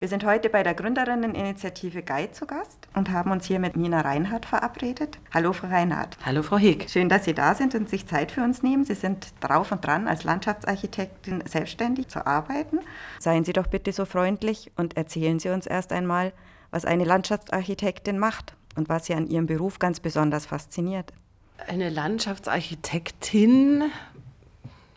Wir sind heute bei der Gründerinneninitiative Guide zu Gast und haben uns hier mit Nina Reinhardt verabredet. Hallo, Frau Reinhardt. Hallo, Frau Heg. Schön, dass Sie da sind und sich Zeit für uns nehmen. Sie sind drauf und dran, als Landschaftsarchitektin selbstständig zu arbeiten. Seien Sie doch bitte so freundlich und erzählen Sie uns erst einmal, was eine Landschaftsarchitektin macht und was Sie an Ihrem Beruf ganz besonders fasziniert. Eine Landschaftsarchitektin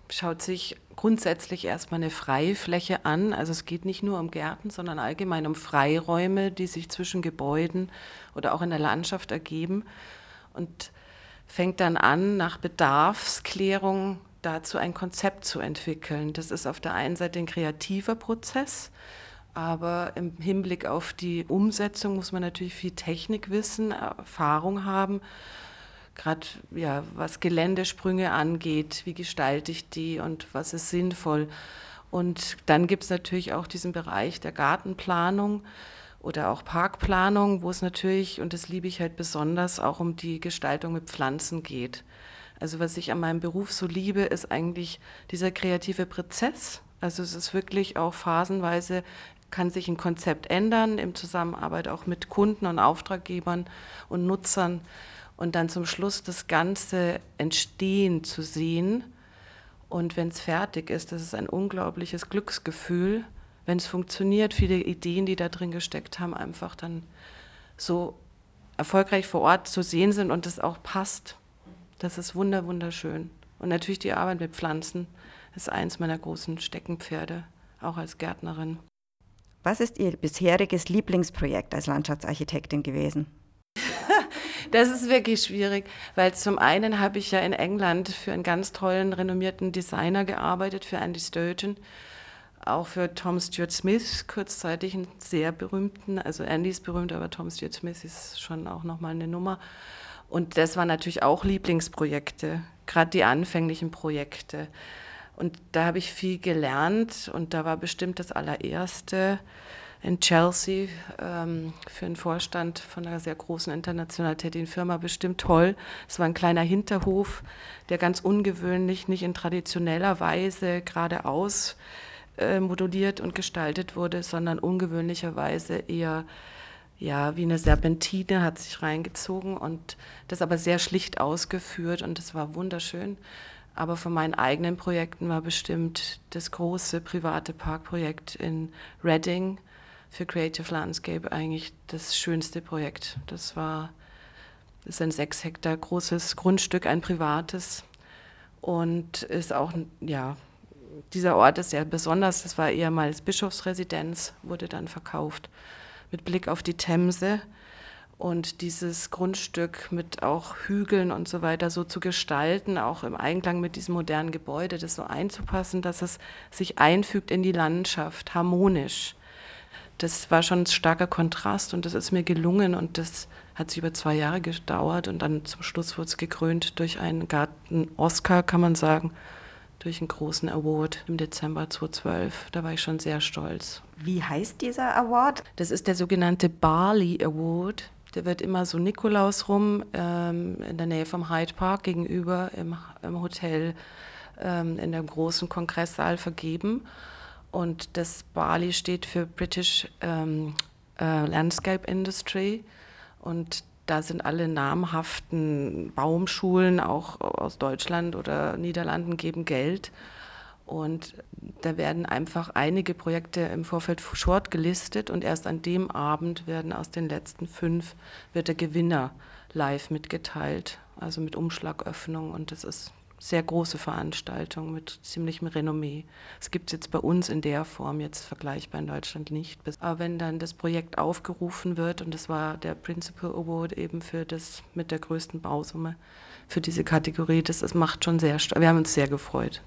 schaut sich grundsätzlich erstmal eine Freifläche an. Also es geht nicht nur um Gärten, sondern allgemein um Freiräume, die sich zwischen Gebäuden oder auch in der Landschaft ergeben. Und fängt dann an, nach Bedarfsklärung dazu ein Konzept zu entwickeln. Das ist auf der einen Seite ein kreativer Prozess, aber im Hinblick auf die Umsetzung muss man natürlich viel Technikwissen, Erfahrung haben gerade ja, was Geländesprünge angeht, wie gestalte ich die und was ist sinnvoll. Und dann gibt es natürlich auch diesen Bereich der Gartenplanung oder auch Parkplanung, wo es natürlich, und das liebe ich halt besonders, auch um die Gestaltung mit Pflanzen geht. Also was ich an meinem Beruf so liebe, ist eigentlich dieser kreative Prozess. Also es ist wirklich auch phasenweise kann sich ein Konzept ändern, in Zusammenarbeit auch mit Kunden und Auftraggebern und Nutzern und dann zum Schluss das Ganze entstehen zu sehen. Und wenn es fertig ist, das ist ein unglaubliches Glücksgefühl, wenn es funktioniert, viele Ideen, die da drin gesteckt haben, einfach dann so erfolgreich vor Ort zu sehen sind und es auch passt. Das ist wunder, wunderschön. Und natürlich die Arbeit mit Pflanzen ist eins meiner großen Steckenpferde, auch als Gärtnerin. Was ist Ihr bisheriges Lieblingsprojekt als Landschaftsarchitektin gewesen? Das ist wirklich schwierig, weil zum einen habe ich ja in England für einen ganz tollen, renommierten Designer gearbeitet, für Andy Sturgeon, auch für Tom Stuart Smith, kurzzeitig einen sehr berühmten, also Andy ist berühmt, aber Tom Stuart Smith ist schon auch nochmal eine Nummer. Und das waren natürlich auch Lieblingsprojekte, gerade die anfänglichen Projekte. Und da habe ich viel gelernt und da war bestimmt das allererste in Chelsea ähm, für einen Vorstand von einer sehr großen international tätigen Firma bestimmt toll. Es war ein kleiner Hinterhof, der ganz ungewöhnlich, nicht in traditioneller Weise geradeaus äh, moduliert und gestaltet wurde, sondern ungewöhnlicherweise eher ja, wie eine Serpentine hat sich reingezogen und das aber sehr schlicht ausgeführt und es war wunderschön. Aber von meinen eigenen Projekten war bestimmt das große private Parkprojekt in Reading für Creative Landscape eigentlich das schönste Projekt. Das war das ist ein sechs Hektar großes Grundstück, ein privates und ist auch ja dieser Ort ist sehr besonders. Das war ehemals Bischofsresidenz, wurde dann verkauft mit Blick auf die Themse und dieses Grundstück mit auch Hügeln und so weiter so zu gestalten, auch im Einklang mit diesem modernen Gebäude, das so einzupassen, dass es sich einfügt in die Landschaft, harmonisch das war schon ein starker Kontrast und das ist mir gelungen und das hat sich über zwei Jahre gedauert und dann zum Schluss wurde es gekrönt durch einen Garten-Oscar, kann man sagen, durch einen großen Award im Dezember 2012. Da war ich schon sehr stolz. Wie heißt dieser Award? Das ist der sogenannte Barley Award. Der wird immer so Nikolaus rum ähm, in der Nähe vom Hyde Park gegenüber im, im Hotel ähm, in dem großen Kongresssaal vergeben. Und das Bali steht für British ähm, äh, Landscape Industry. Und da sind alle namhaften Baumschulen, auch aus Deutschland oder Niederlanden, geben Geld. Und da werden einfach einige Projekte im Vorfeld short gelistet und erst an dem Abend werden aus den letzten fünf wird der Gewinner live mitgeteilt, also mit Umschlagöffnung und das ist sehr große Veranstaltung mit ziemlichem Renommee. Es gibt es jetzt bei uns in der Form jetzt vergleichbar in Deutschland nicht. Aber wenn dann das Projekt aufgerufen wird, und das war der Principal Award eben für das mit der größten Bausumme für diese Kategorie, das, das macht schon sehr, wir haben uns sehr gefreut.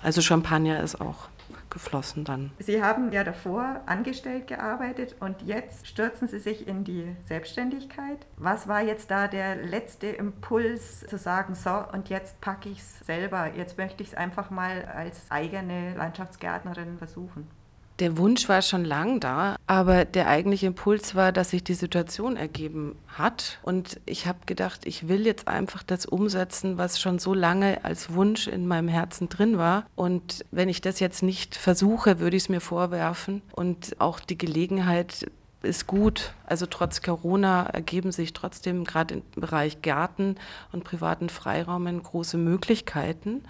Also Champagner ist auch geflossen dann. Sie haben ja davor angestellt gearbeitet und jetzt stürzen Sie sich in die Selbstständigkeit. Was war jetzt da der letzte Impuls zu sagen, so und jetzt packe ich es selber, jetzt möchte ich es einfach mal als eigene Landschaftsgärtnerin versuchen? Der Wunsch war schon lang da, aber der eigentliche Impuls war, dass sich die Situation ergeben hat. Und ich habe gedacht, ich will jetzt einfach das umsetzen, was schon so lange als Wunsch in meinem Herzen drin war. Und wenn ich das jetzt nicht versuche, würde ich es mir vorwerfen. Und auch die Gelegenheit ist gut. Also trotz Corona ergeben sich trotzdem gerade im Bereich Gärten und privaten Freiraumen große Möglichkeiten.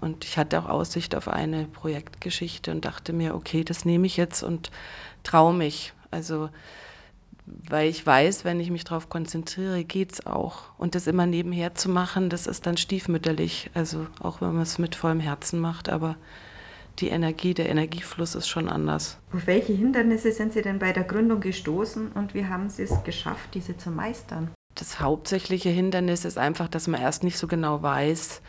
Und ich hatte auch Aussicht auf eine Projektgeschichte und dachte mir, okay, das nehme ich jetzt und traue mich. Also, weil ich weiß, wenn ich mich darauf konzentriere, geht es auch. Und das immer nebenher zu machen, das ist dann stiefmütterlich. Also, auch wenn man es mit vollem Herzen macht, aber die Energie, der Energiefluss ist schon anders. Auf welche Hindernisse sind Sie denn bei der Gründung gestoßen und wie haben Sie es geschafft, diese zu meistern? Das hauptsächliche Hindernis ist einfach, dass man erst nicht so genau weiß,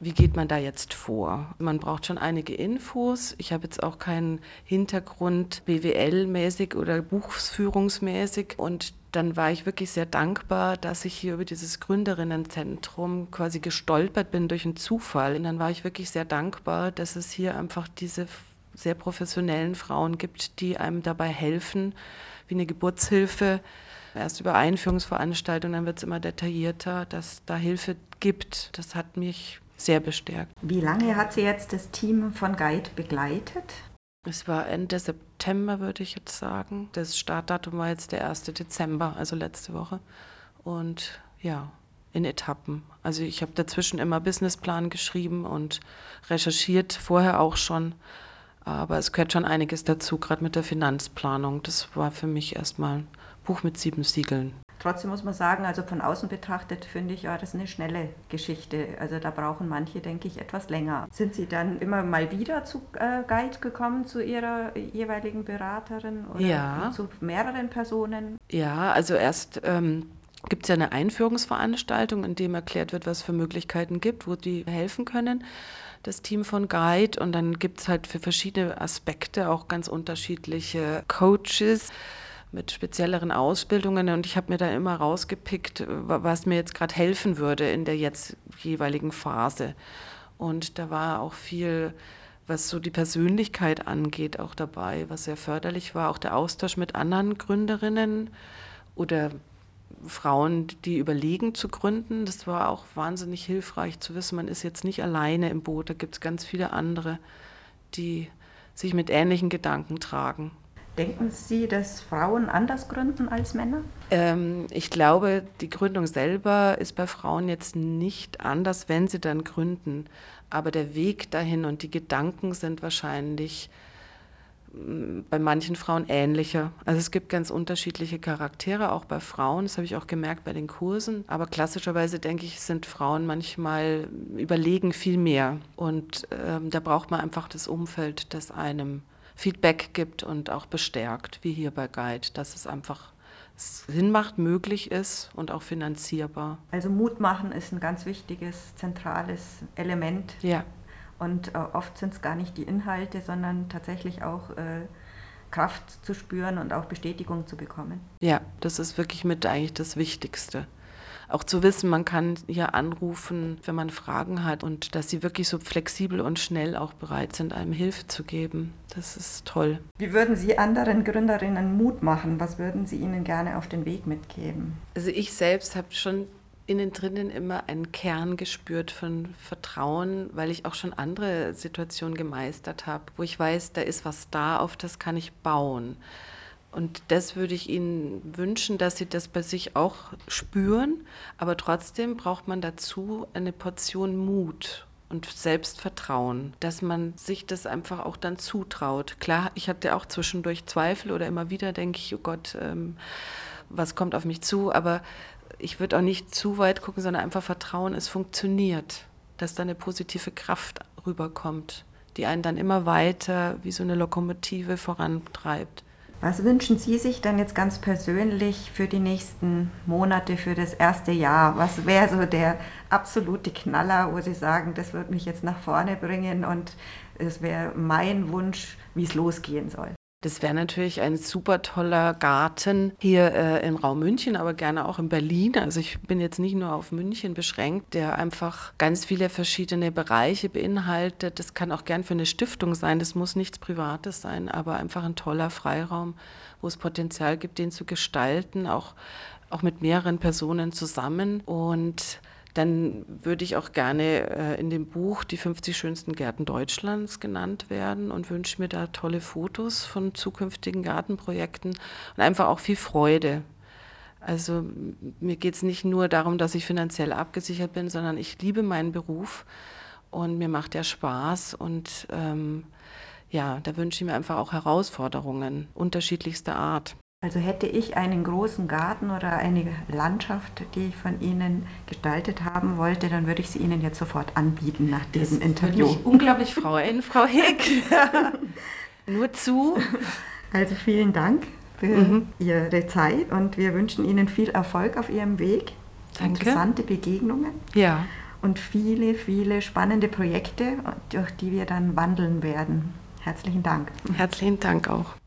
wie geht man da jetzt vor? Man braucht schon einige Infos. Ich habe jetzt auch keinen Hintergrund BWL-mäßig oder buchführungsmäßig. Und dann war ich wirklich sehr dankbar, dass ich hier über dieses Gründerinnenzentrum quasi gestolpert bin durch einen Zufall. Und dann war ich wirklich sehr dankbar, dass es hier einfach diese sehr professionellen Frauen gibt, die einem dabei helfen, wie eine Geburtshilfe. Erst über Einführungsveranstaltungen, dann wird es immer detaillierter, dass da Hilfe gibt. Das hat mich sehr bestärkt. Wie lange hat sie jetzt das Team von Guide begleitet? Es war Ende September, würde ich jetzt sagen. Das Startdatum war jetzt der 1. Dezember, also letzte Woche. Und ja, in Etappen. Also ich habe dazwischen immer Businessplan geschrieben und recherchiert, vorher auch schon. Aber es gehört schon einiges dazu, gerade mit der Finanzplanung. Das war für mich erstmal ein Buch mit sieben Siegeln. Trotzdem muss man sagen, also von außen betrachtet finde ich, ja, das ist eine schnelle Geschichte. Also da brauchen manche, denke ich, etwas länger. Sind Sie dann immer mal wieder zu äh, Guide gekommen, zu Ihrer jeweiligen Beraterin oder ja. zu mehreren Personen? Ja, also erst ähm, gibt es ja eine Einführungsveranstaltung, in dem erklärt wird, was für Möglichkeiten gibt, wo die helfen können das Team von Guide und dann gibt es halt für verschiedene Aspekte auch ganz unterschiedliche Coaches mit spezielleren Ausbildungen und ich habe mir da immer rausgepickt, was mir jetzt gerade helfen würde in der jetzt jeweiligen Phase. Und da war auch viel, was so die Persönlichkeit angeht, auch dabei, was sehr förderlich war. Auch der Austausch mit anderen Gründerinnen oder Frauen, die überlegen zu gründen. Das war auch wahnsinnig hilfreich zu wissen, man ist jetzt nicht alleine im Boot. Da gibt es ganz viele andere, die sich mit ähnlichen Gedanken tragen. Denken Sie, dass Frauen anders gründen als Männer? Ähm, ich glaube, die Gründung selber ist bei Frauen jetzt nicht anders, wenn sie dann gründen. Aber der Weg dahin und die Gedanken sind wahrscheinlich mm, bei manchen Frauen ähnlicher. Also es gibt ganz unterschiedliche Charaktere, auch bei Frauen. Das habe ich auch gemerkt bei den Kursen. Aber klassischerweise denke ich, sind Frauen manchmal überlegen viel mehr. Und ähm, da braucht man einfach das Umfeld, das einem Feedback gibt und auch bestärkt, wie hier bei Guide, dass es einfach Sinn macht, möglich ist und auch finanzierbar. Also Mut machen ist ein ganz wichtiges, zentrales Element. Ja. Und äh, oft sind es gar nicht die Inhalte, sondern tatsächlich auch äh, Kraft zu spüren und auch Bestätigung zu bekommen. Ja, das ist wirklich mit eigentlich das Wichtigste auch zu wissen, man kann hier anrufen, wenn man Fragen hat und dass sie wirklich so flexibel und schnell auch bereit sind, einem Hilfe zu geben. Das ist toll. Wie würden Sie anderen Gründerinnen Mut machen? Was würden Sie ihnen gerne auf den Weg mitgeben? Also ich selbst habe schon innen drinnen immer einen Kern gespürt von Vertrauen, weil ich auch schon andere Situationen gemeistert habe, wo ich weiß, da ist was da, auf das kann ich bauen. Und das würde ich Ihnen wünschen, dass Sie das bei sich auch spüren. Aber trotzdem braucht man dazu eine Portion Mut und Selbstvertrauen, dass man sich das einfach auch dann zutraut. Klar, ich hatte auch zwischendurch Zweifel oder immer wieder denke ich, oh Gott, ähm, was kommt auf mich zu? Aber ich würde auch nicht zu weit gucken, sondern einfach vertrauen, es funktioniert, dass da eine positive Kraft rüberkommt, die einen dann immer weiter wie so eine Lokomotive vorantreibt. Was wünschen Sie sich dann jetzt ganz persönlich für die nächsten Monate, für das erste Jahr? Was wäre so der absolute Knaller, wo Sie sagen, das wird mich jetzt nach vorne bringen und es wäre mein Wunsch, wie es losgehen soll? Das wäre natürlich ein super toller Garten hier äh, im Raum München, aber gerne auch in Berlin. Also ich bin jetzt nicht nur auf München beschränkt, der einfach ganz viele verschiedene Bereiche beinhaltet. Das kann auch gern für eine Stiftung sein, das muss nichts Privates sein, aber einfach ein toller Freiraum, wo es Potenzial gibt, den zu gestalten, auch, auch mit mehreren Personen zusammen. Und dann würde ich auch gerne äh, in dem Buch die 50 schönsten Gärten Deutschlands genannt werden und wünsche mir da tolle Fotos von zukünftigen Gartenprojekten und einfach auch viel Freude. Also mir geht es nicht nur darum, dass ich finanziell abgesichert bin, sondern ich liebe meinen Beruf und mir macht der Spaß und ähm, ja, da wünsche ich mir einfach auch Herausforderungen unterschiedlichster Art. Also hätte ich einen großen Garten oder eine Landschaft, die ich von Ihnen gestaltet haben wollte, dann würde ich sie Ihnen jetzt sofort anbieten nach diesem das Interview. Würde mich unglaublich freuen, Frau Hick. Nur zu. Also vielen Dank für mhm. Ihre Zeit und wir wünschen Ihnen viel Erfolg auf Ihrem Weg. Danke. Interessante Begegnungen. Ja. Und viele, viele spannende Projekte, durch die wir dann wandeln werden. Herzlichen Dank. Herzlichen Dank auch.